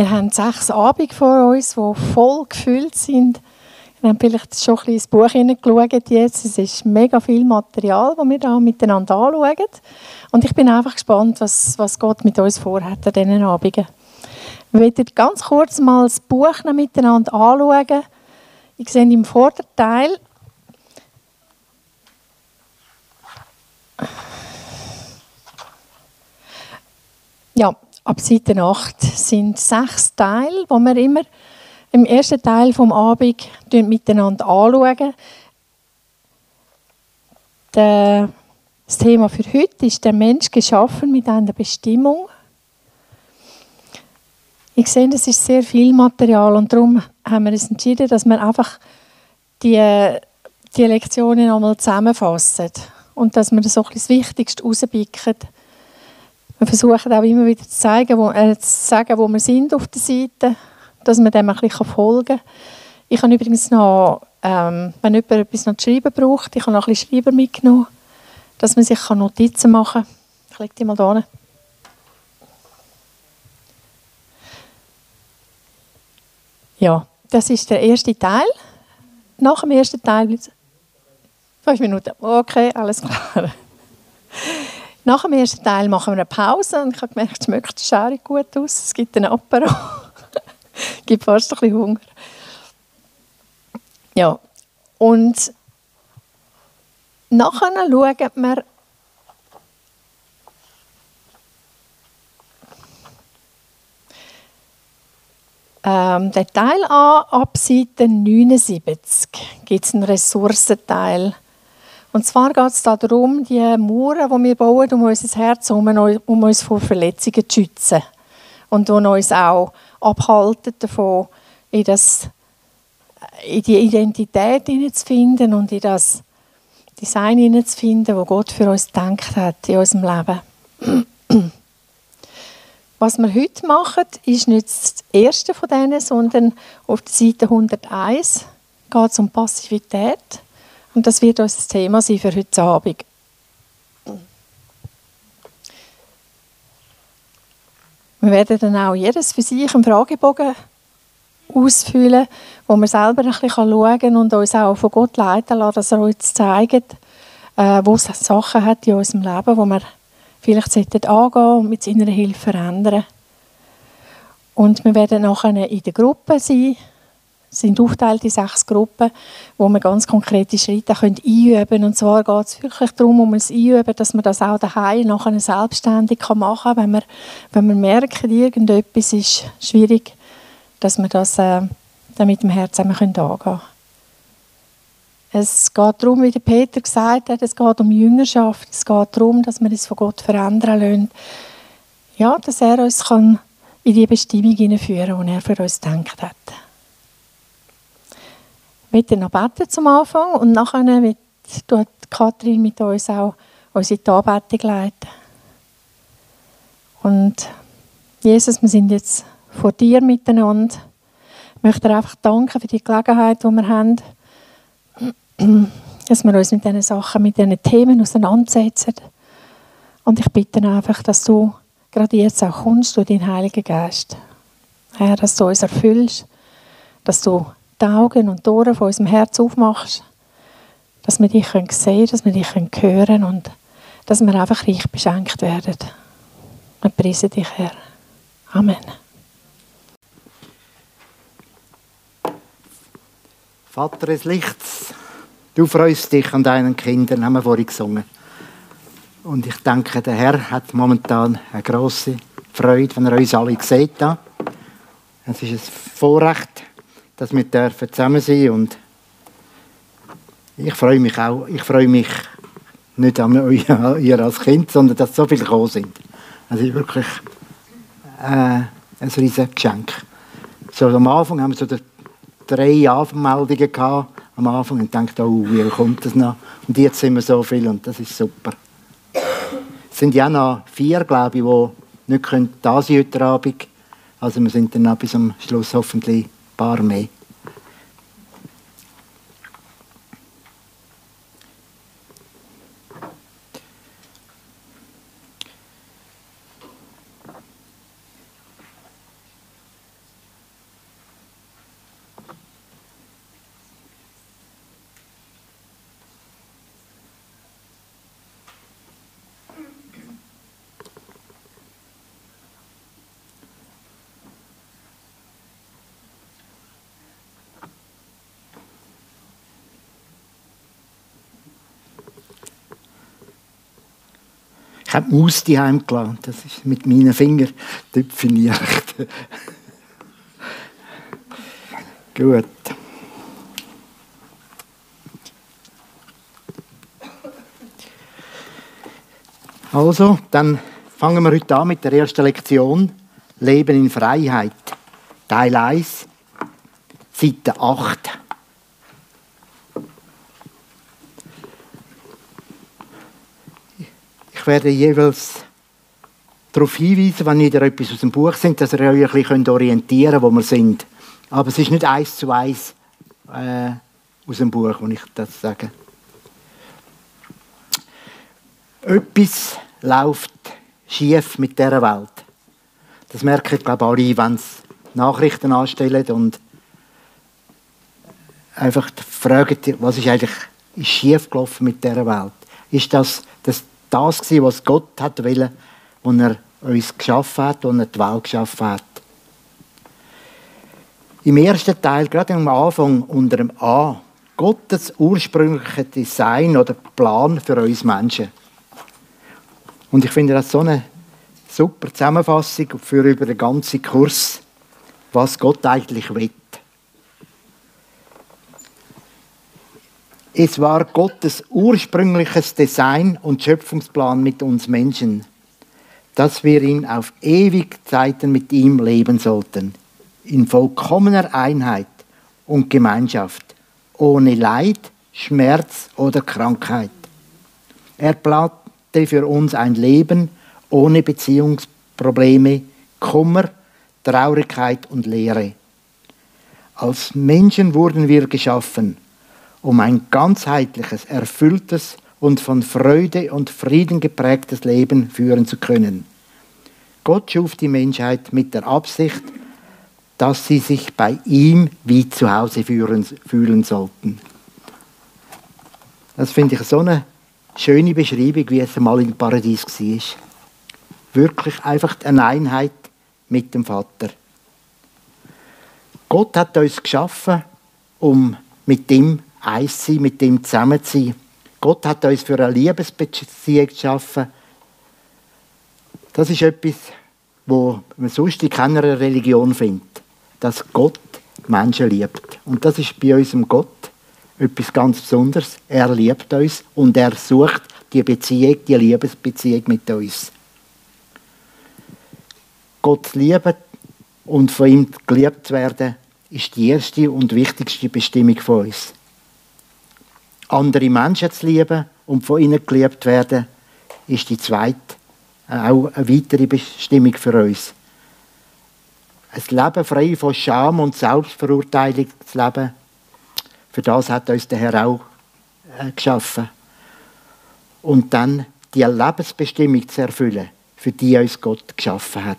Wir haben sechs Abende vor uns, die voll gefüllt sind. Wir haben vielleicht schon ein bisschen ins Buch hineingeschaut jetzt. Es ist mega viel Material, das wir da miteinander anschauen. Und ich bin einfach gespannt, was, was Gott mit uns vorhat an diesen Abenden. Wir werden ganz kurz mal das Buch miteinander anschauen. Ich sehe im Vorderteil ja, ab Seite 8 sind sechs Teile, wo wir immer im ersten Teil vom Abend miteinander anschauen. Das Thema für heute ist der Mensch geschaffen mit einer Bestimmung. Ich sehe, es ist sehr viel Material und darum haben wir uns entschieden, dass wir einfach die, die Lektionen einmal zusammenfassen und dass wir so das Wichtigste rauspicken. Wir versuchen auch immer wieder zu, zeigen, wo, äh, zu sagen, wo wir sind auf der Seite, dass man dem ein bisschen folgen kann. Ich habe übrigens noch, ähm, wenn jemand etwas noch zu schreiben braucht, ich habe noch ein bisschen Schreiber mitgenommen, dass man sich Notizen machen kann. Ich lege die mal hier hin. Ja, das ist der erste Teil. Nach dem ersten Teil fünf Minuten. Okay, alles klar. Nach dem ersten Teil machen wir eine Pause und ich habe gemerkt, es schmeckt schaurig gut aus. Es gibt einen Apero. es gibt fast ein bisschen Hunger. Ja, und nachher schauen wir ähm, den Teil an, ab Seite 79 gibt es einen Ressourcenteil. Und zwar geht es darum, die Mauern, die wir bauen, um unser Herz um uns vor Verletzungen zu schützen. Und die uns auch abhalten davon, in, das, in die Identität zu finden und in das Design zu finden, das Gott für uns gedacht hat in unserem Leben. Was wir heute machen, ist nicht das erste von denen, sondern auf der Seite 101 geht es um Passivität. Und das wird unser Thema sein für heute Abend. Wir werden dann auch jedes für sich einen Fragebogen ausfüllen, wo wir selber ein bisschen schauen und uns auch von Gott leiten lassen, dass er uns zeigt, äh, wo es Sachen hat in unserem Leben, wo wir vielleicht angehen und mit seiner Hilfe verändern. Und wir werden nachher in der Gruppe sein, sind aufgeteilt in sechs Gruppen, wo wir ganz konkrete Schritte einüben können. Und zwar geht es wirklich darum, um das Einüben, dass man das auch daheim nachher selbstständig machen kann, wenn wir, wenn wir merken, irgendetwas ist schwierig, dass wir das äh, dann mit dem Herzen angehen können. Es geht darum, wie der Peter gesagt hat, es geht um Jüngerschaft. Es geht darum, dass wir uns von Gott verändern lassen. Ja, dass er uns kann in die Bestimmung hineinführen kann, die er für uns gedacht hat. Möchte noch beten zum Anfang und nachher wird Kathrin mit uns auch unsere Anbetung leiten. Und Jesus, wir sind jetzt vor dir miteinander. Ich möchte dir einfach danken für die Gelegenheit, die wir haben dass wir uns mit diesen Sachen, mit diesen Themen auseinandersetzen. Und ich bitte einfach, dass du gerade jetzt auch kommst durch deinen Heiligen Geist. Herr, dass du uns erfüllst, dass du die Augen und die Ohren von unserem Herz aufmachst, dass wir dich sehen können, dass wir dich hören können und dass wir einfach reich beschenkt werden. Wir preisen dich, Herr. Amen. Vater des Lichts, Du freust dich an deinen Kindern, haben wir vorhin gesungen. Und ich denke, der Herr hat momentan eine große Freude, wenn er uns alle sieht. Es ist ein Vorrecht, dass wir dürfen zusammen sein und ich freue mich auch. Ich freue mich nicht an ihr als Kind, sondern dass so viele gekommen sind. Es ist wirklich äh, ein riesiges Geschenk. So, am Anfang haben wir so drei Anmeldungen gehabt am Anfang und denkt, oh, wie kommt das noch? Und jetzt sind wir so viel und das ist super. Es sind ja noch vier, glaube ich, die nicht können da sein heute Abend. Also wir sind dann bis zum Schluss hoffentlich ein paar Ich habe die Maus daheim gelassen. Das ist mit meinen Fingern definiert. Gut. Also, dann fangen wir heute an mit der ersten Lektion. Leben in Freiheit. Teil 1, Seite 8. Ich werde jeweils darauf hinweisen, wenn ihr etwas aus dem Buch sind, dass ihr euch ein bisschen orientieren könnt, wo wir sind. Aber es ist nicht eins zu eins äh, aus dem Buch, wo ich das sage. Etwas läuft schief mit dieser Welt. Das merken, glaube ich, alle, wenn sie Nachrichten anstellen und einfach fragen, was ist eigentlich schief gelaufen mit dieser Welt? Ist das das, das gewesen, was Gott hat wollen, als er uns geschaffen hat, als er die Welt geschaffen hat? Im ersten Teil, gerade am Anfang unter dem A, Gottes ursprünglicher Design oder Plan für uns Menschen. Und ich finde das so eine super Zusammenfassung für über den ganzen Kurs, was Gott eigentlich will. Es war Gottes ursprüngliches Design und Schöpfungsplan mit uns Menschen, dass wir ihn auf ewig Zeiten mit ihm leben sollten in vollkommener Einheit und Gemeinschaft, ohne Leid, Schmerz oder Krankheit. Er plante für uns ein Leben ohne Beziehungsprobleme, Kummer, Traurigkeit und Leere. Als Menschen wurden wir geschaffen, um ein ganzheitliches, erfülltes und von Freude und Frieden geprägtes Leben führen zu können. Gott schuf die Menschheit mit der Absicht, dass sie sich bei ihm wie zu Hause fühlen, fühlen sollten. Das finde ich so eine schöne Beschreibung, wie es einmal im Paradies war. Wirklich einfach eine Einheit mit dem Vater. Gott hat uns geschaffen, um mit ihm eins sein, mit ihm zusammen zu sein. Gott hat uns für eine Liebesbeziehung geschaffen. Das ist etwas, wo man sonst in keiner Religion findet dass Gott Menschen liebt. Und das ist bei unserem Gott etwas ganz Besonderes. Er liebt uns und er sucht die Beziehung, die Liebesbeziehung mit uns. Gott lieben und von ihm geliebt zu werden, ist die erste und wichtigste Bestimmung von uns. Andere Menschen zu lieben und von ihnen geliebt werden, ist die zweite, auch eine weitere Bestimmung für uns ein Leben frei von Scham und Selbstverurteilung zu leben, für das hat uns der Herr auch äh, geschaffen. Und dann die Lebensbestimmung zu erfüllen, für die uns Gott geschaffen hat.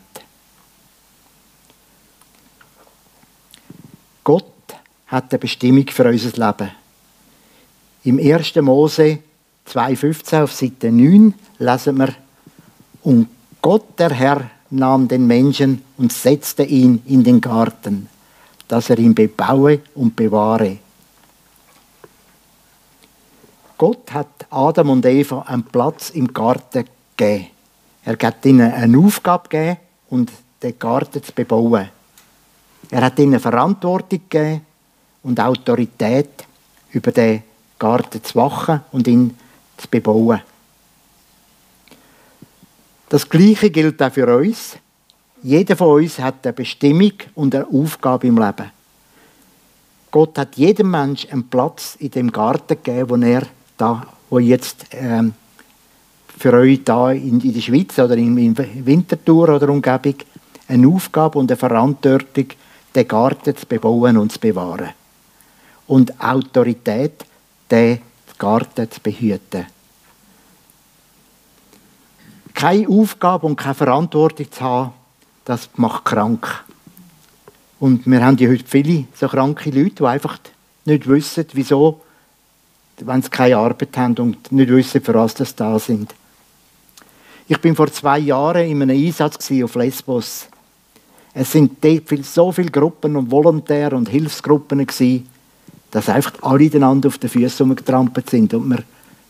Gott hat eine Bestimmung für unser Leben. Im 1. Mose 2,15 auf Seite 9 lesen wir, und Gott, der Herr, nahm den Menschen und setzte ihn in den Garten, dass er ihn bebaue und bewahre. Gott hat Adam und Eva einen Platz im Garten gegeben. Er hat ihnen eine Aufgabe gegeben und den Garten zu bebauen. Er hat ihnen Verantwortung gegeben und Autorität über den Garten zu wachen und ihn zu bebauen. Das Gleiche gilt auch für uns. Jeder von uns hat eine Bestimmung und eine Aufgabe im Leben. Gott hat jedem Menschen einen Platz in dem Garten gegeben, wo er da, wo jetzt ähm, für euch da in, in der Schweiz oder in, in Winterthur oder Umgebung eine Aufgabe und eine Verantwortung, den Garten zu bebauen und zu bewahren. Und Autorität, den Garten zu behüten keine Aufgabe und keine Verantwortung zu haben, das macht krank. Und wir haben ja heute viele so kranke Leute, die einfach nicht wissen, wieso, wenn sie keine Arbeit haben und nicht wissen, für was sie da sind. Ich bin vor zwei Jahren in einem Einsatz auf Lesbos. Es sind so viele Gruppen und Volontäre und Hilfsgruppen gewesen, dass einfach alle einander auf den Füßen getrampelt sind und wir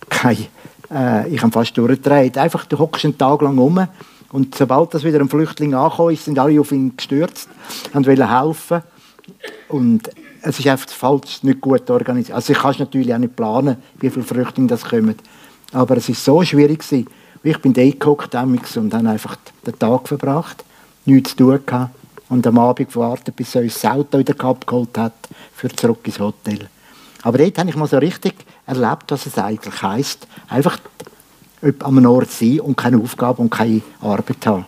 keine äh, ich habe fast durchgedreht. Einfach, du hockst einen Tag lang um und sobald das wieder ein Flüchtling angekommen ist, sind alle auf ihn gestürzt und wollen helfen. Und es ist einfach falsch, nicht gut organisiert. Also ich kann natürlich auch nicht planen, wie viele Flüchtlinge das kommen. Aber es ist so schwierig gewesen. Ich bin da und habe einfach den Tag verbracht, nichts zu tun gehabt und am Abend gewartet, bis er uns das Auto wieder abgeholt hat, für zurück ins Hotel. Aber dort habe ich mal so richtig erlebt, was es eigentlich heisst, einfach einem Ort sein und keine Aufgabe und keine Arbeit haben.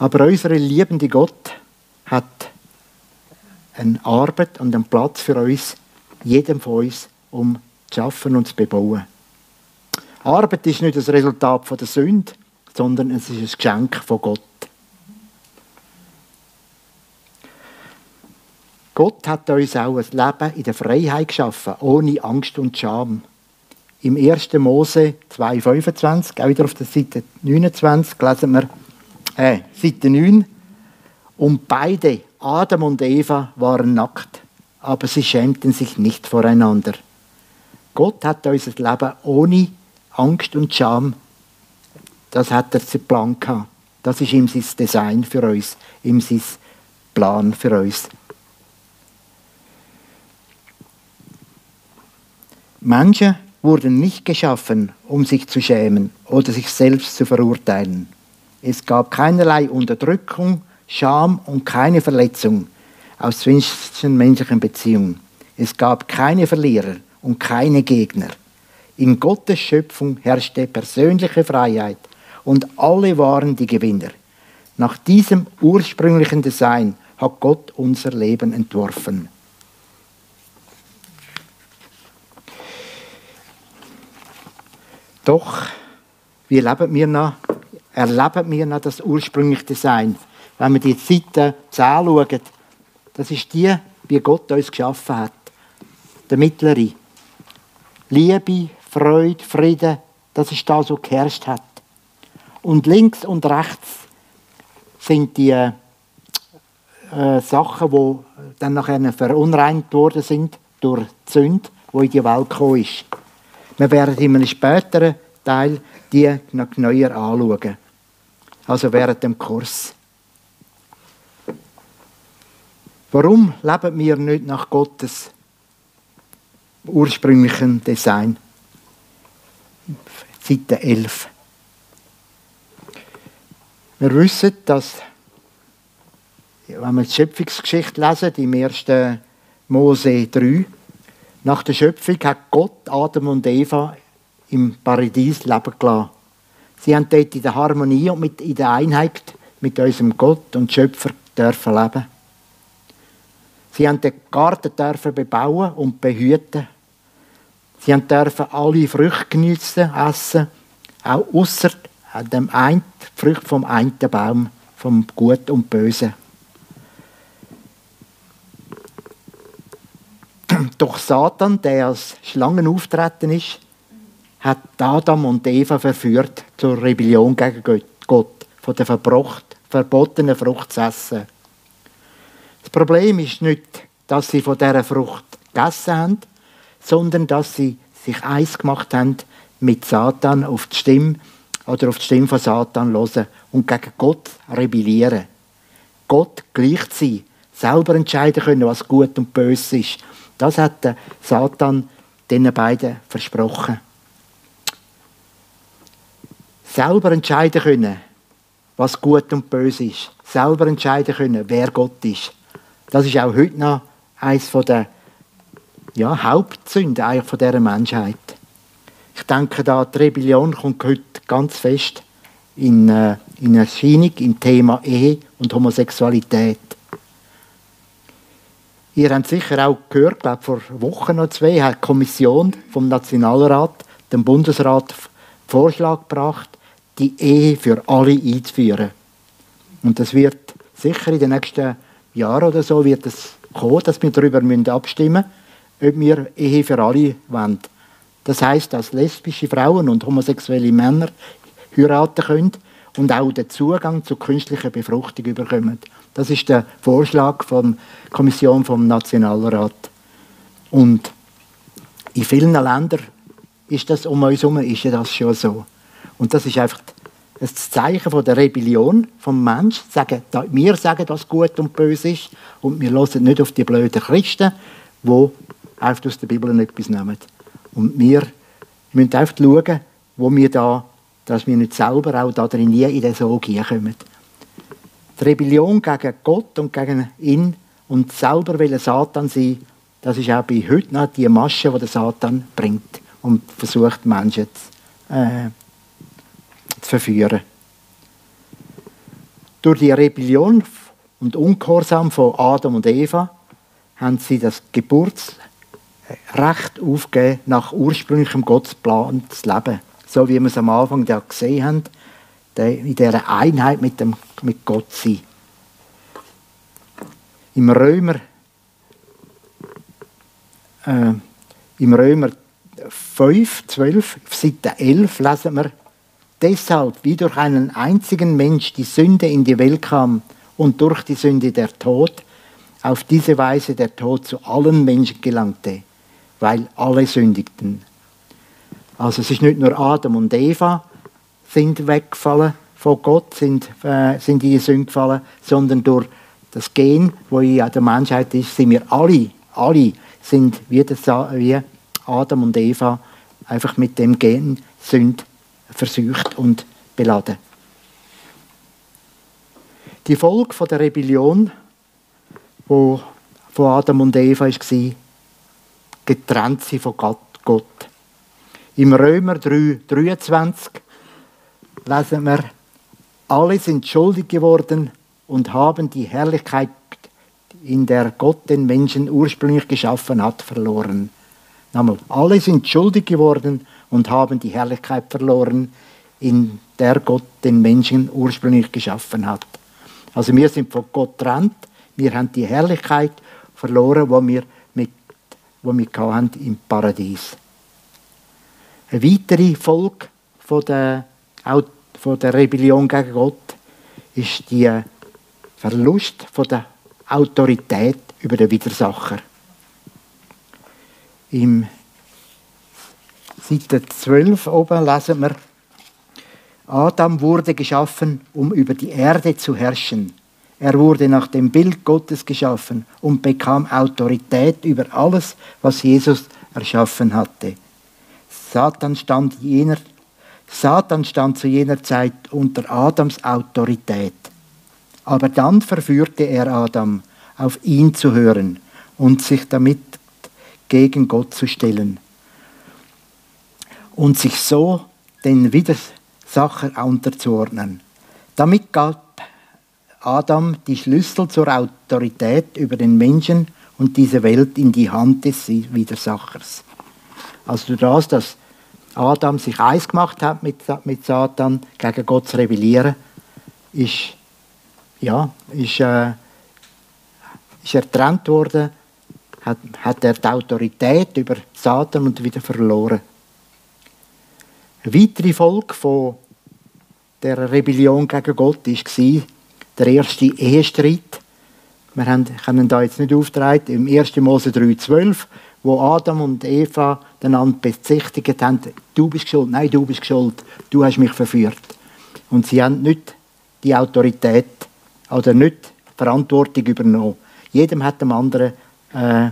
Aber unser liebende Gott hat eine Arbeit und einen Platz für uns, jedem von uns, um zu schaffen und zu bebauen. Arbeit ist nicht das Resultat der Sünde, sondern es ist ein Geschenk von Gott. Gott hat uns auch ein Leben in der Freiheit geschaffen, ohne Angst und Scham. Im 1. Mose 2,25, auch wieder auf der Seite 29, lesen wir, äh, Seite 9, und beide, Adam und Eva, waren nackt, aber sie schämten sich nicht voreinander. Gott hat uns ein Leben ohne Angst und Scham, das hat er zu Plan gehabt. Das ist ihm sein Design für uns, ihm sein Plan für uns. Menschen wurden nicht geschaffen, um sich zu schämen oder sich selbst zu verurteilen. Es gab keinerlei Unterdrückung, Scham und keine Verletzung aus zwischenmenschlichen Beziehungen. Es gab keine Verlierer und keine Gegner. In Gottes Schöpfung herrschte persönliche Freiheit und alle waren die Gewinner. Nach diesem ursprünglichen Design hat Gott unser Leben entworfen. Doch, wie leben wir noch? Erleben wir noch das ursprüngliche Design? Wenn wir die Seite anschauen, das ist die, wie Gott uns geschaffen hat. Der mittlere. Liebe, Freude, Frieden, das ist das, was geherrscht hat. Und links und rechts sind die äh, Sachen, die dann nachher verunreinigt worden sind durch die Sünde, die in die Welt gekommen ist. Wir werden in einem späteren Teil die noch neuer anschauen. Also während dem Kurs. Warum leben wir nicht nach Gottes ursprünglichen Design? Seite 11. Wir wissen, dass, wenn wir die Schöpfungsgeschichte lesen, im 1. Mose 3, nach der Schöpfung hat Gott Adam und Eva im Paradies leben gelassen. Sie haben dort in der Harmonie und mit, in der Einheit mit unserem Gott und Schöpfer dürfen leben. Sie haben den Garten dürfen bebauen und behüten. Sie dürfen alle Früchte geniessen, essen, auch außer dem einen, Früchte vom einen Baum, vom Gut und Bösen. Doch Satan, der als Schlangen auftreten ist, hat Adam und Eva verführt zur Rebellion gegen Gott, von der verbotenen Frucht zu essen. Das Problem ist nicht, dass sie von dieser Frucht gegessen haben, sondern dass sie sich eins gemacht haben mit Satan auf die Stimme oder auf die Stimme von Satan hören und gegen Gott rebellieren. Gott gleich sein, selber entscheiden können, was gut und böse ist das hat der Satan den beiden versprochen. Selber entscheiden können, was gut und böse ist. Selber entscheiden können, wer Gott ist. Das ist auch heute noch eines der ja, Hauptsünden dieser Menschheit. Ich denke, da die Rebellion kommt heute ganz fest in, äh, in Erscheinung im Thema Ehe und Homosexualität. Ihr habt sicher auch gehört, glaube vor Wochen oder zwei hat die Kommission vom Nationalrat dem Bundesrat Vorschlag gebracht, die Ehe für alle einzuführen. Und das wird sicher in den nächsten Jahren oder so wird es kommen, dass wir darüber abstimmen müssen, ob wir Ehe für alle wollen. Das heißt, dass lesbische Frauen und homosexuelle Männer heiraten können und auch den Zugang zur künstlichen Befruchtung bekommen. Das ist der Vorschlag von der Kommission vom Nationalrat. Und in vielen Ländern ist das um uns herum, ist das schon so. Und das ist einfach ein Zeichen von der Rebellion vom Mensch. Sagen, wir sagen, was gut und böse ist und wir hören nicht auf die blöden Christen, die einfach aus der Bibel etwas nehmen. Und wir müssen einfach schauen, wo wir da, dass wir nicht selber auch da drin nie in den Sog kommen. Die Rebellion gegen Gott und gegen ihn und selber will Satan sein, das ist auch bei heute noch die Masche, die der Satan bringt und versucht, Menschen zu, äh, zu verführen. Durch die Rebellion und Ungehorsam von Adam und Eva haben sie das Geburtsrecht aufgegeben, nach ursprünglichem Gottesplan zu leben. So wie wir es am Anfang gesehen haben, in dieser Einheit mit, dem, mit Gott sein. Im Römer, äh, im Römer 5, 12, Seite 11 lesen wir, deshalb, wie durch einen einzigen Mensch die Sünde in die Welt kam und durch die Sünde der Tod, auf diese Weise der Tod zu allen Menschen gelangte, weil alle sündigten. Also es ist nicht nur Adam und Eva sind weggefallen von Gott, sind, äh, sind in die Sünde gefallen, sondern durch das Gen, wo in der Menschheit ist, sind wir alle, alle sind wie, das, wie Adam und Eva einfach mit dem Gen Sünde versucht und beladen. Die Folge der Rebellion, wo von Adam und Eva war, getrennt sie von Gott. Im Römer 3, 23 lesen wir, alle sind schuldig geworden und haben die Herrlichkeit, in der Gott den Menschen ursprünglich geschaffen hat, verloren. Nochmal, alle sind schuldig geworden und haben die Herrlichkeit verloren, in der Gott den Menschen ursprünglich geschaffen hat. Also wir sind von Gott trennt, wir haben die Herrlichkeit verloren, wo wir mit, wo wir hatten im Paradies. Eine weitere Folge von der, von der Rebellion gegen Gott ist der Verlust von der Autorität über den Widersacher. Im Seite 12 oben lesen wir, Adam wurde geschaffen, um über die Erde zu herrschen. Er wurde nach dem Bild Gottes geschaffen und bekam Autorität über alles, was Jesus erschaffen hatte. Satan stand, jener, Satan stand zu jener Zeit unter Adams Autorität. Aber dann verführte er Adam, auf ihn zu hören und sich damit gegen Gott zu stellen und sich so den Widersacher unterzuordnen. Damit gab Adam die Schlüssel zur Autorität über den Menschen und diese Welt in die Hand des Widersachers. Also das, dass Adam sich eins gemacht hat mit, mit Satan, gegen Gott zu rebellieren, ist, ja, ist, äh, ist er getrennt worden, hat, hat er die Autorität über Satan und wieder verloren. Eine weitere Folge von der Rebellion gegen Gott war der erste Ehestreit. Wir können da jetzt nicht auftreten. Im 1. Mose 3,12, wo Adam und Eva einander bezichtigt haben, du bist schuld, nein, du bist schuld, du hast mich verführt. Und sie haben nicht die Autorität oder nicht die Verantwortung übernommen. Jedem hat dem anderen äh,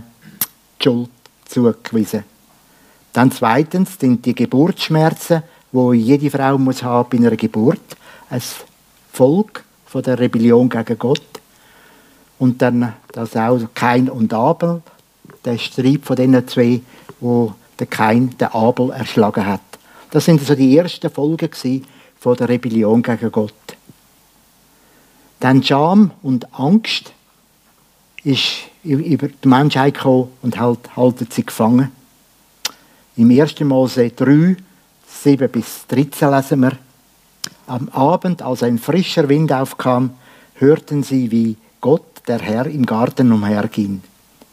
die Schuld zugewiesen. Dann zweitens sind die Geburtsschmerzen, wo jede Frau muss haben bei einer Geburt, ein Volk von der Rebellion gegen Gott. Und dann das auch Kain und Abel, der Streit von diesen zwei, wo der Kain den Abel erschlagen hat. Das sind also die ersten Folgen von der Rebellion gegen Gott. Dann Scham und Angst ist über die Menschheit gekommen und halt, halten sie gefangen. Im 1. Mose 3, 7 bis 13 lesen wir, am Abend, als ein frischer Wind aufkam, hörten sie, wie Gott, der Herr, im Garten umherging.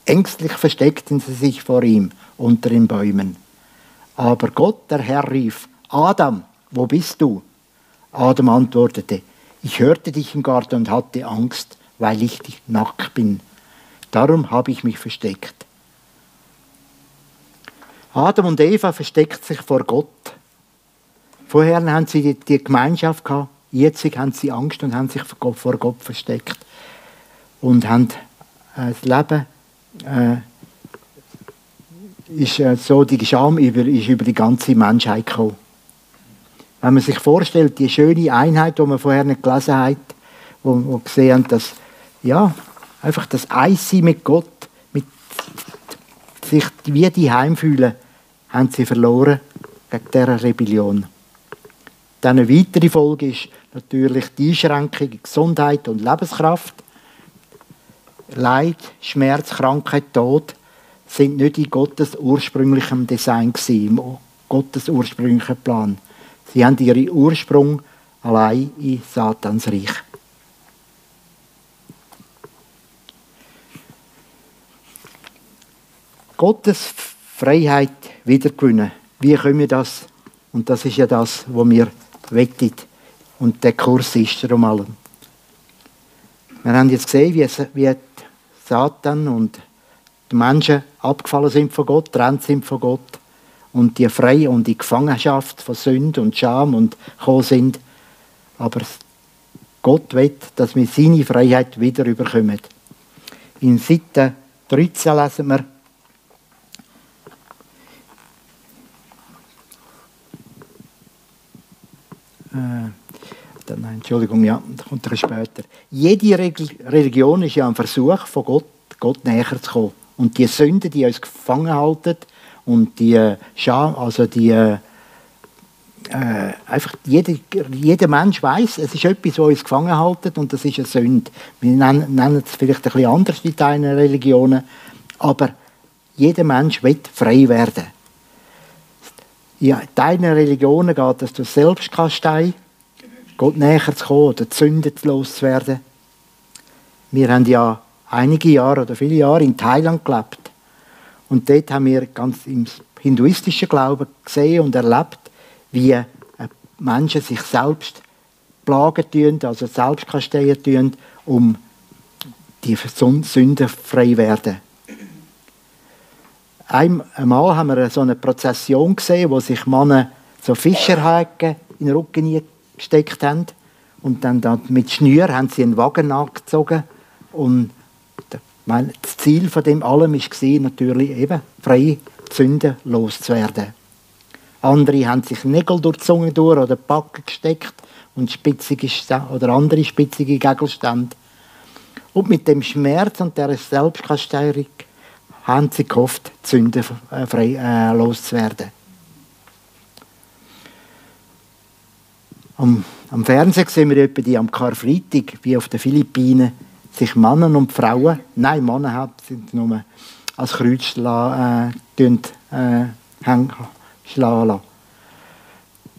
Ängstlich versteckten sie sich vor ihm unter den Bäumen. Aber Gott, der Herr, rief, Adam, wo bist du? Adam antwortete, ich hörte dich im Garten und hatte Angst, weil ich nackt bin. Darum habe ich mich versteckt. Adam und Eva versteckt sich vor Gott. Vorher haben sie die Gemeinschaft gehabt, jetzt haben sie Angst und haben sich vor Gott versteckt und haben äh, das Leben äh, ist äh, so die Scham über, ist über die ganze Menschheit gekommen. Wenn man sich vorstellt, die schöne Einheit, die man vorher nicht gelesen hat, wo wir gesehen haben, dass ja, einfach das Eissein mit Gott, mit sich wie die heimfühlen, haben sie verloren gegen dieser Rebellion. Dann eine weitere Folge ist natürlich die Einschränkung in Gesundheit und Lebenskraft. Leid, Schmerz, Krankheit, Tod sind nicht in Gottes ursprünglichem Design gewesen, im Gottes ursprünglichen Plan. Sie haben ihren Ursprung allein in Satans Reich. Gottes Freiheit wiedergewinnen. Wie können wir das? Und das ist ja das, was wir wettet. Und der Kurs ist darum allem. Wir haben jetzt gesehen, wie, wie Satan und die Menschen abgefallen sind von Gott, trennt sind von Gott und die frei und die Gefangenschaft von Sünde und Scham und gekommen sind. Aber Gott will, dass wir seine Freiheit wieder überkommen. In Seite 13 lesen wir, nein, Entschuldigung, ja, da kommt er später. Jede Religion ist ja ein Versuch von Gott, Gott näher zu kommen. Und die Sünden, die uns gefangen halten und die äh, Scham, also die äh, äh, einfach jeder, jeder Mensch weiß, es ist etwas, was uns gefangen halten und das ist eine Sünde. Wir nennen, nennen es vielleicht ein bisschen anders in deinen Religionen, aber jeder Mensch will frei werden. In deinen Religionen geht es durch Selbstkastei, Gott näher zu kommen oder die Sünden loszuwerden. Wir haben ja einige Jahre oder viele Jahre in Thailand gelebt. Und dort haben wir ganz im hinduistischen Glauben gesehen und erlebt, wie äh, Menschen sich selbst plagen tun, also selbst kasteien tun, um die Sünden frei werden. Einmal haben wir so eine Prozession gesehen, wo sich Männer so Fischerhaken in den Rücken gesteckt haben und dann mit Schnür haben sie einen Wagen nachgezogen und das Ziel von dem allem war natürlich eben, frei Sünden loszuwerden. Andere haben sich Nägel durch die Zunge durch oder Backen gesteckt und spitzige oder andere spitzige Gegenstände. Und mit dem Schmerz und der Selbstkasteuerung haben sie gehofft, Sünden äh, äh, loszuwerden. Am, am Fernsehen sehen wir etwa die am Karfreitag, wie auf den Philippinen, sich Männer und Frauen, nein, Männer sind nur als Kreuz äh, äh, schlagen lassen.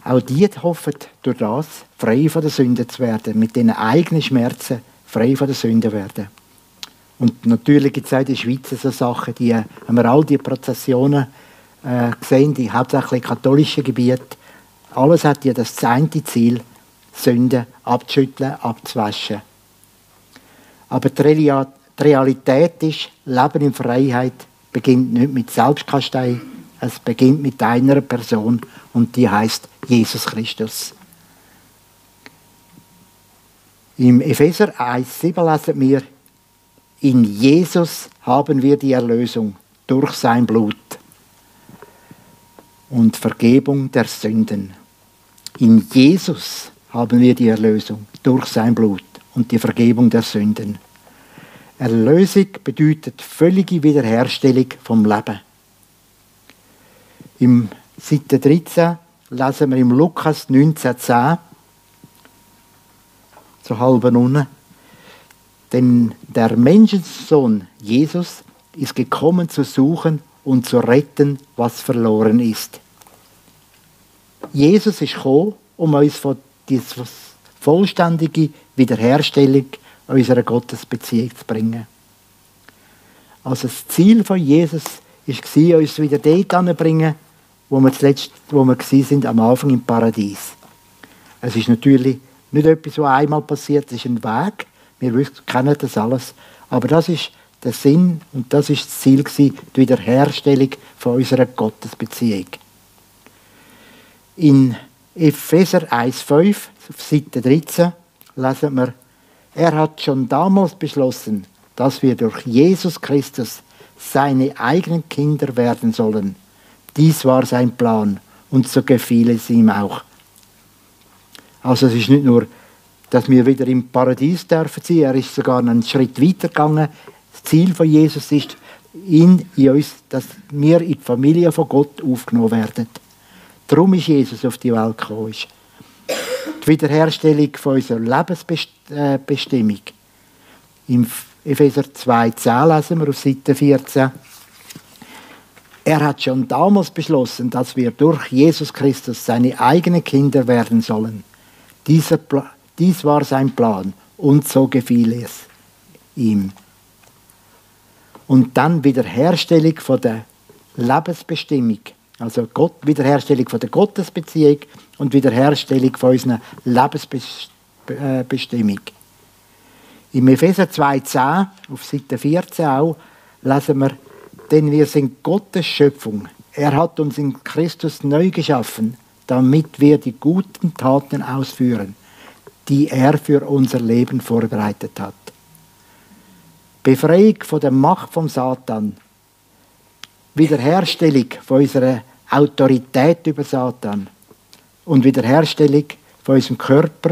Auch die hoffen durch das, frei von der Sünde zu werden, mit ihren eigenen Schmerzen frei von der Sünde werden. Und natürlich gibt es auch in der Schweiz so Sachen, die haben wir all die Prozessionen äh, gesehen, die hauptsächlich katholischen Gebiete. Alles hat ja das eine Ziel, Sünde abzuschütteln, abzuwaschen. Aber die Realität ist, Leben in Freiheit beginnt nicht mit Selbstkastei, es beginnt mit einer Person und die heißt Jesus Christus. Im Epheser 1,7 lesen wir, in Jesus haben wir die Erlösung durch sein Blut und Vergebung der Sünden. In Jesus haben wir die Erlösung durch sein Blut und die Vergebung der Sünden. Erlösung bedeutet völlige Wiederherstellung vom Leben. Im Seite 13 lesen wir im Lukas 19,10 so halb unten. Denn der Menschensohn Jesus ist gekommen zu suchen und zu retten, was verloren ist. Jesus ist gekommen, um uns von dieser vollständigen Wiederherstellung unserer Gottesbeziehung zu bringen. Also das Ziel von Jesus war, uns wieder dort anzubringen, wo wir zuletzt wo wir sind, am Anfang im Paradies. Es ist natürlich nicht etwas, was einmal passiert, es ist ein Weg. Wir kennen das alles. Aber das ist der Sinn und das ist das Ziel die Wiederherstellung von unserer Gottesbeziehung. In Epheser 1,5 auf Seite 13 lesen wir, er hat schon damals beschlossen, dass wir durch Jesus Christus seine eigenen Kinder werden sollen. Dies war sein Plan und so gefiel es ihm auch. Also es ist nicht nur, dass wir wieder im Paradies dürfen sein, er ist sogar einen Schritt weiter gegangen. Das Ziel von Jesus ist, ihn in uns, dass wir in die Familie von Gott aufgenommen werden. Darum ist Jesus auf die Welt gekommen. Die Wiederherstellung von unserer Lebensbestimmung. Im Epheser 2,10 lesen wir auf Seite 14. Er hat schon damals beschlossen, dass wir durch Jesus Christus seine eigenen Kinder werden sollen. Dieser dies war sein Plan und so gefiel es ihm. Und dann Wiederherstellung von der Lebensbestimmung, also Gott, Wiederherstellung von der Gottesbeziehung und Wiederherstellung von unserer Lebensbestimmung. Im Epheser 2,10, auf Seite 14 auch, lesen wir, denn wir sind Gottes Schöpfung. Er hat uns in Christus neu geschaffen, damit wir die guten Taten ausführen, die er für unser Leben vorbereitet hat. Befreiung von der Macht vom Satan, Wiederherstellung von unserer Autorität über Satan und Wiederherstellung von unserem Körper,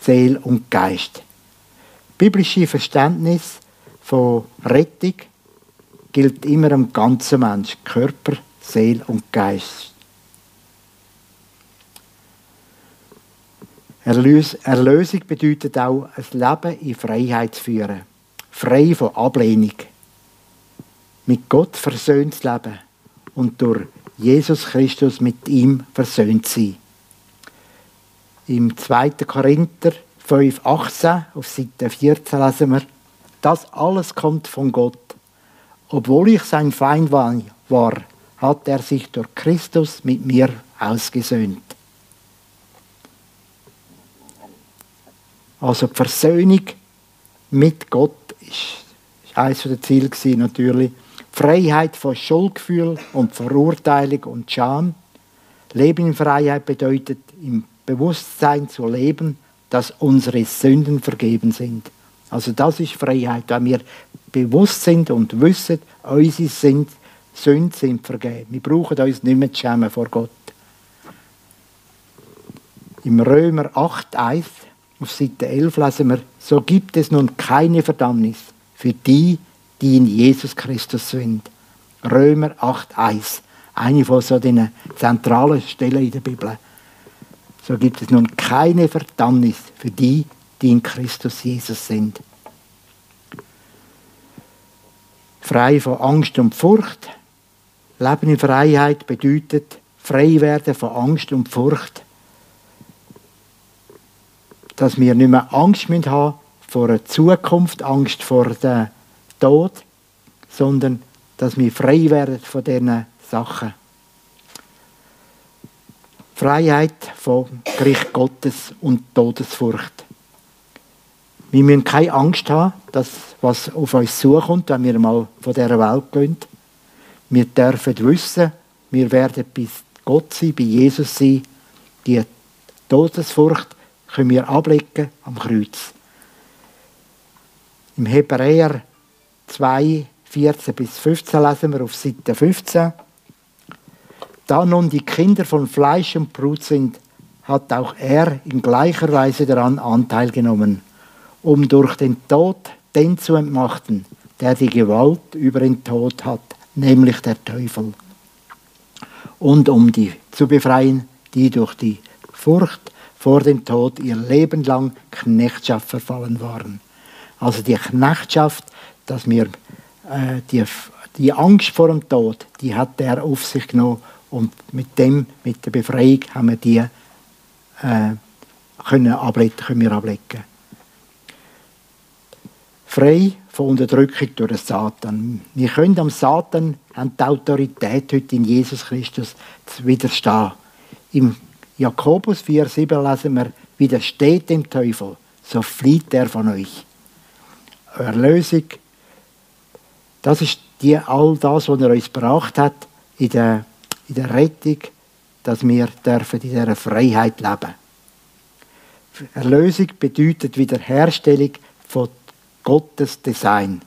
Seele und Geist. Biblische Verständnis von Rettung gilt immer am ganzen Mensch, Körper, Seele und Geist. Erlösung bedeutet auch, ein Leben in Freiheit zu führen. Frei von Ablehnung. Mit Gott versöhnt zu leben und durch Jesus Christus mit ihm versöhnt sein. Im 2. Korinther 5,18 auf Seite 14 lesen wir, das alles kommt von Gott. Obwohl ich sein Feind war, hat er sich durch Christus mit mir ausgesöhnt. Also die Versöhnung mit Gott ist eines der Ziele natürlich. Freiheit von Schuldgefühl und Verurteilung und Scham. Leben in Freiheit bedeutet, im Bewusstsein zu leben, dass unsere Sünden vergeben sind. Also das ist Freiheit, wenn wir bewusst sind und wissen, unsere Sünden sind vergeben. Wir brauchen uns nicht mehr zu schämen vor Gott. Im Römer 8,1 auf Seite 11 lesen wir, so gibt es nun keine Verdammnis für die, die in Jesus Christus sind. Römer 8,1. Eine von so den zentralen Stellen in der Bibel. So gibt es nun keine Verdammnis für die, die in Christus Jesus sind. Frei von Angst und Furcht. Leben in Freiheit bedeutet frei werden von Angst und Furcht dass wir nicht mehr Angst haben vor der Zukunft, Angst vor dem Tod, sondern dass wir frei werden von diesen Sachen. Freiheit vom Gericht Gottes und Todesfurcht. Wir müssen keine Angst haben, dass was auf uns zukommt, wenn wir mal von dieser Welt gehen. Wir dürfen wissen, wir werden bei Gott sein, bei Jesus sein. Die Todesfurcht können wir ablegen am Kreuz. Im Hebräer 2, 14 bis 15 lesen wir auf Seite 15. Da nun die Kinder von Fleisch und Blut sind, hat auch er in gleicher Weise daran Anteil genommen, um durch den Tod den zu entmachten, der die Gewalt über den Tod hat, nämlich der Teufel. Und um die zu befreien, die durch die Furcht vor dem Tod ihr Leben lang Knechtschaft verfallen waren. Also die Knechtschaft, dass wir äh, die, die Angst vor dem Tod, die hat er auf sich genommen und mit dem, mit der Befreiung, haben wir die äh, können ablegen, können wir ablegen. Frei von Unterdrückung durch den Satan. Wir können am Satan haben die Autorität heute in Jesus Christus zu widerstehen. Im Jakobus 4,7 lesen wir, widersteht dem Teufel, so flieht er von euch. Erlösung Das ist die, all das, was er uns gebracht hat in der, in der Rettung, dass wir dürfen in dieser Freiheit leben Erlösung bedeutet Wiederherstellung von Gottes Design.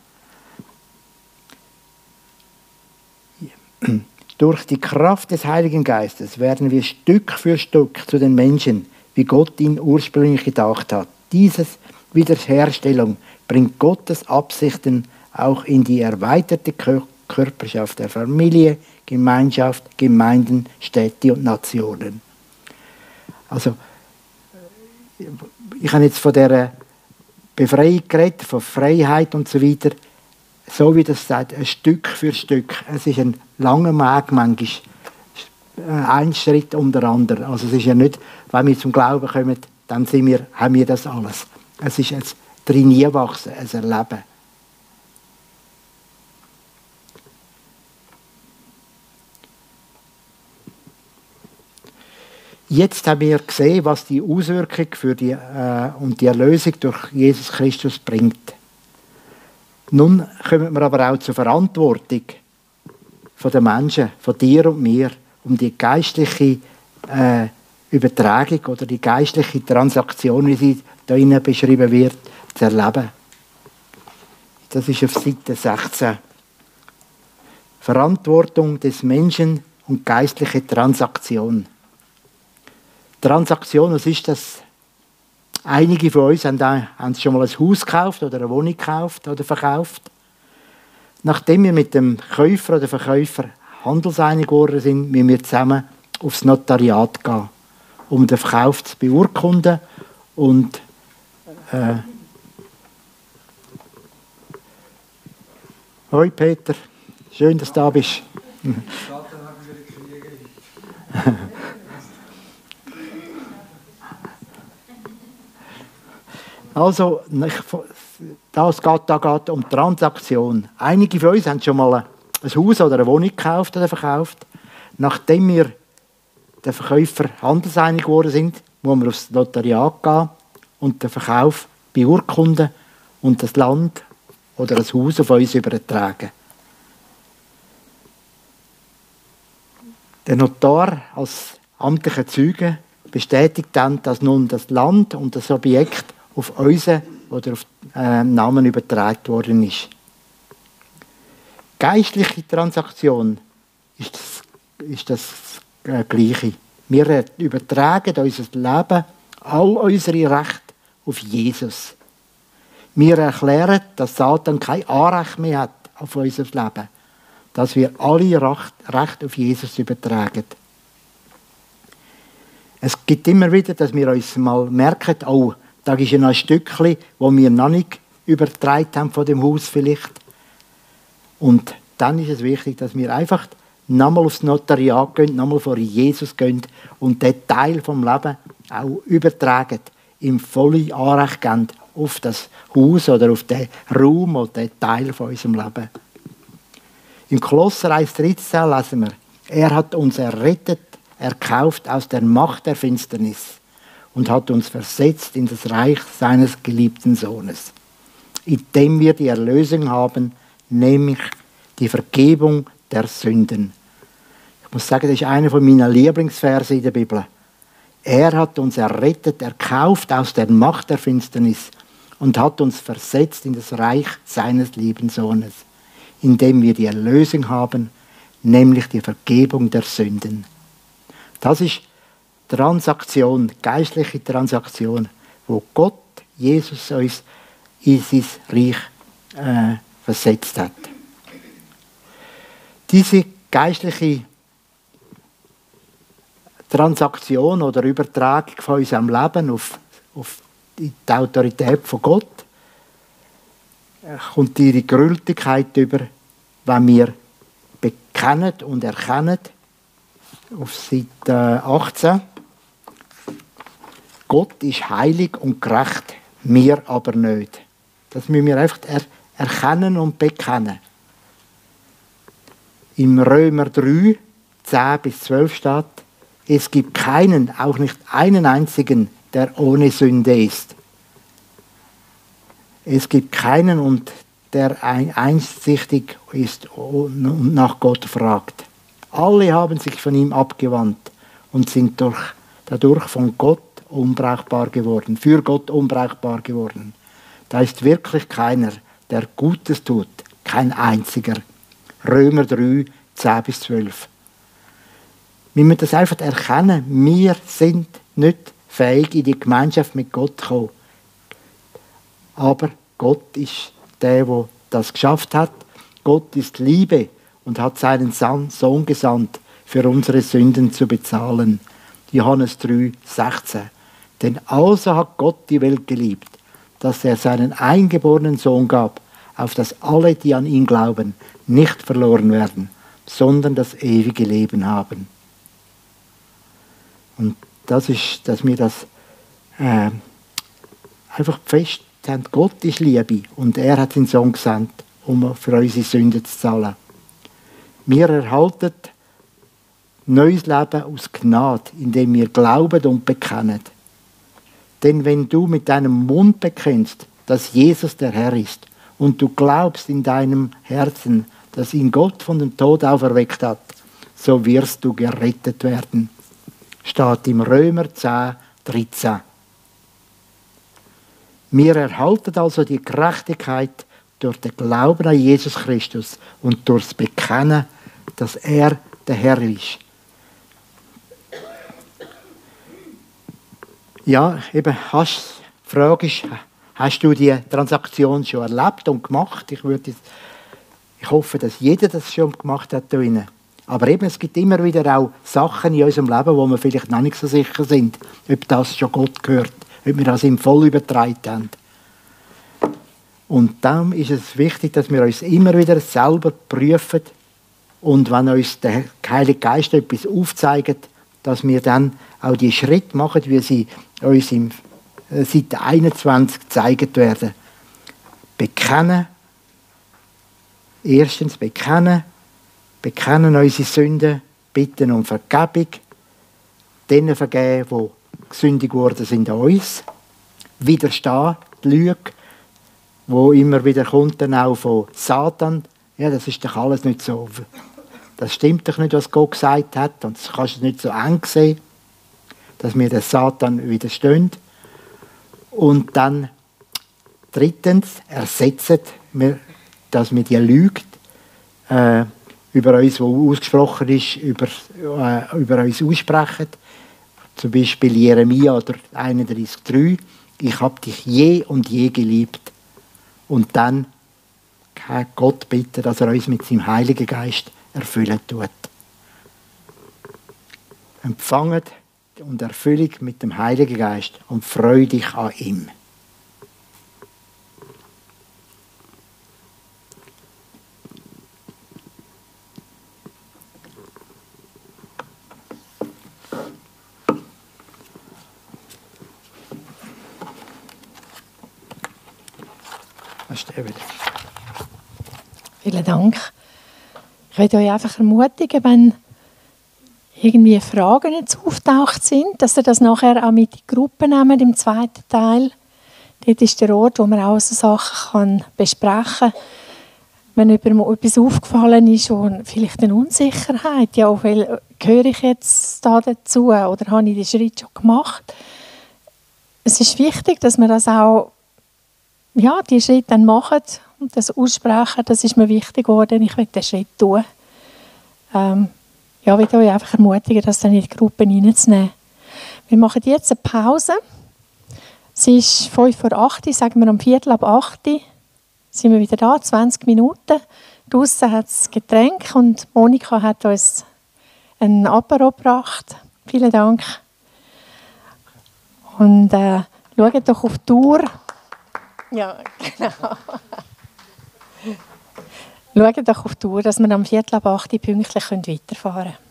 Durch die Kraft des Heiligen Geistes werden wir Stück für Stück zu den Menschen, wie Gott ihn ursprünglich gedacht hat. Diese Wiederherstellung bringt Gottes Absichten auch in die erweiterte Körperschaft der Familie, Gemeinschaft, Gemeinden, Städte und Nationen. Also, ich habe jetzt von der Befreiung geredet, von Freiheit und so weiter so wie das sagt, ein Stück für Stück. Es ist ein langer Weg manchmal. Ein Schritt den anderen. Also es ist ja nicht, wenn wir zum Glauben kommen, dann sind wir, haben wir das alles. Es ist ein Trainierwachsen, ein Erleben. Jetzt haben wir gesehen, was die Auswirkung für die, äh, und die Erlösung durch Jesus Christus bringt. Nun kommen wir aber auch zur Verantwortung von den Menschen, von dir und mir, um die geistliche äh, Übertragung oder die geistliche Transaktion, wie sie da innen beschrieben wird, zu erleben. Das ist auf Seite 16. Verantwortung des Menschen und geistliche Transaktion. Transaktion, was ist das? Einige von uns haben, haben schon mal ein Haus gekauft oder eine Wohnung gekauft oder verkauft. Nachdem wir mit dem Käufer oder Verkäufer handelseinig geworden sind, müssen wir zusammen aufs Notariat gehen, um den Verkauf zu beurkunden und äh, Hoi Peter, schön, dass du da bist. Also, das geht, da geht um Transaktion. Einige von uns haben schon mal ein Haus oder eine Wohnung gekauft oder verkauft. Nachdem wir den Verkäufer handelseinig geworden sind, muss wir aufs Notariat gehen und den Verkauf beurkunden und das Land oder das Haus auf uns übertragen. Der Notar als amtlicher Zeuge bestätigt dann, dass nun das Land und das Objekt auf unseren oder auf äh, Namen übertragen worden ist. Geistliche Transaktion ist das, ist das äh, Gleiche. Wir übertragen unser Leben, all unsere Rechte auf Jesus. Wir erklären, dass Satan kein Anrecht mehr hat auf unser Leben. Dass wir alle Rechte auf Jesus übertragen. Es gibt immer wieder, dass wir uns mal merken, oh, da ist ja noch ein Stückchen, wo wir noch nicht übertragen haben von dem Haus vielleicht. Und dann ist es wichtig, dass wir einfach nochmal aufs Notariat gehen, nochmal vor Jesus gehen und den Teil vom Leben auch übertragen, im vollen Anrecht geben auf das Haus oder auf den Raum oder den Teil von unserem Leben. Im Kolosser 1,13 lesen wir, er hat uns errettet, erkauft aus der Macht der Finsternis und hat uns versetzt in das Reich seines geliebten Sohnes, in dem wir die Erlösung haben, nämlich die Vergebung der Sünden. Ich muss sagen, das ist einer von meinen Lieblingsverse in der Bibel. Er hat uns errettet, erkauft aus der Macht der Finsternis und hat uns versetzt in das Reich seines lieben Sohnes, in dem wir die Erlösung haben, nämlich die Vergebung der Sünden. Das ist Transaktion, geistliche Transaktion, wo Gott, Jesus uns in sein Reich äh, versetzt hat. Diese geistliche Transaktion oder Übertragung von unserem Leben auf, auf die Autorität von Gott äh, kommt ihre Gültigkeit über, wenn wir bekennen und erkennen, auf Seite 18, Gott ist heilig und gerecht, wir aber nicht. Das müssen wir einfach er erkennen und bekennen. Im Römer 3, 10 bis 12 steht, es gibt keinen, auch nicht einen einzigen, der ohne Sünde ist. Es gibt keinen und der einsichtig ist und nach Gott fragt. Alle haben sich von ihm abgewandt und sind durch, dadurch von Gott unbrauchbar geworden, für Gott unbrauchbar geworden. Da ist wirklich keiner, der Gutes tut, kein einziger. Römer 3, 10 bis 12. Wir müssen das einfach erkennen, wir sind nicht fähig, in die Gemeinschaft mit Gott zu kommen. Aber Gott ist der, der das geschafft hat. Gott ist Liebe und hat seinen Sohn gesandt, für unsere Sünden zu bezahlen. Johannes 3, 16. Denn also hat Gott die Welt geliebt, dass er seinen eingeborenen Sohn gab, auf dass alle, die an ihn glauben, nicht verloren werden, sondern das ewige Leben haben. Und das ist, dass wir das äh, einfach fest haben. Gott ist Liebe und er hat den Sohn gesandt, um für unsere Sünden zu zahlen. Wir erhalten neues Leben aus Gnade, indem wir glauben und bekennen. Denn wenn du mit deinem Mund bekennst, dass Jesus der Herr ist, und du glaubst in deinem Herzen, dass ihn Gott von dem Tod auferweckt hat, so wirst du gerettet werden. Steht im Römer 10, 13. Wir erhalten also die Gerechtigkeit durch den Glauben an Jesus Christus und durchs Bekennen, dass er der Herr ist. Ja, eben, hast, die Frage ist, hast du die Transaktion schon erlebt und gemacht? Ich, würde, ich hoffe, dass jeder das schon gemacht hat. Da Aber eben, es gibt immer wieder auch Sachen in unserem Leben, wo wir vielleicht noch nicht so sicher sind, ob das schon Gott gehört, ob wir das ihm voll übertragen haben. Und darum ist es wichtig, dass wir uns immer wieder selber prüfen und wenn uns der Heilige Geist etwas aufzeigt, dass wir dann auch die Schritte machen, wie sie uns im äh, Seite 21 gezeigt werden. Bekennen. Erstens bekennen. Bekennen unsere Sünden, bitten um Vergebung. Denen vergeben, die gesündig worden sind an uns. Widerstehen, die Lüge, wo immer wieder kommt dann auch von Satan. Ja, das ist doch alles nicht so. Das stimmt doch nicht, was Gott gesagt hat. Und das kannst du nicht so eng sehen, dass wir den Satan widerstehen. Und dann drittens ersetzen wir, dass wir die Lüge äh, über uns, die ausgesprochen ist, über, äh, über uns aussprechen. Zum Beispiel Jeremia oder 31,3. Ich habe dich je und je geliebt. Und dann kann Gott bitten, dass er uns mit seinem Heiligen Geist erfüllen tut. Empfanget und Erfüllung mit dem Heiligen Geist und freu dich an ihm. Vielen Dank. Ich möchte euch einfach ermutigen, wenn irgendwie Fragen jetzt auftaucht sind, dass ihr das nachher auch mit in die Gruppe nehmt, im zweiten Teil. Dort ist der Ort, wo man auch so Sachen kann besprechen kann. Wenn jemandem etwas aufgefallen ist und vielleicht eine Unsicherheit, ja, weil, gehöre ich jetzt da dazu oder habe ich den Schritt schon gemacht? Es ist wichtig, dass man das auch, ja, die Schritte dann macht und das aussprechen, das ist mir wichtig geworden. Ich will den Schritt tun. Ähm, ja, ich will euch einfach ermutigen, das dann in die Gruppe reinzunehmen. Wir machen jetzt eine Pause. Es ist 5 vor 8, sagen wir um Viertel ab 8 sind wir wieder da, 20 Minuten. Draußen hat es Getränk und Monika hat uns ein Apero gebracht. Vielen Dank. Und äh, schaut doch auf die Tour. Ja, genau. Schaut doch auf die Tour, dass wir am Viertel ab 8 pünktlich weiterfahren können.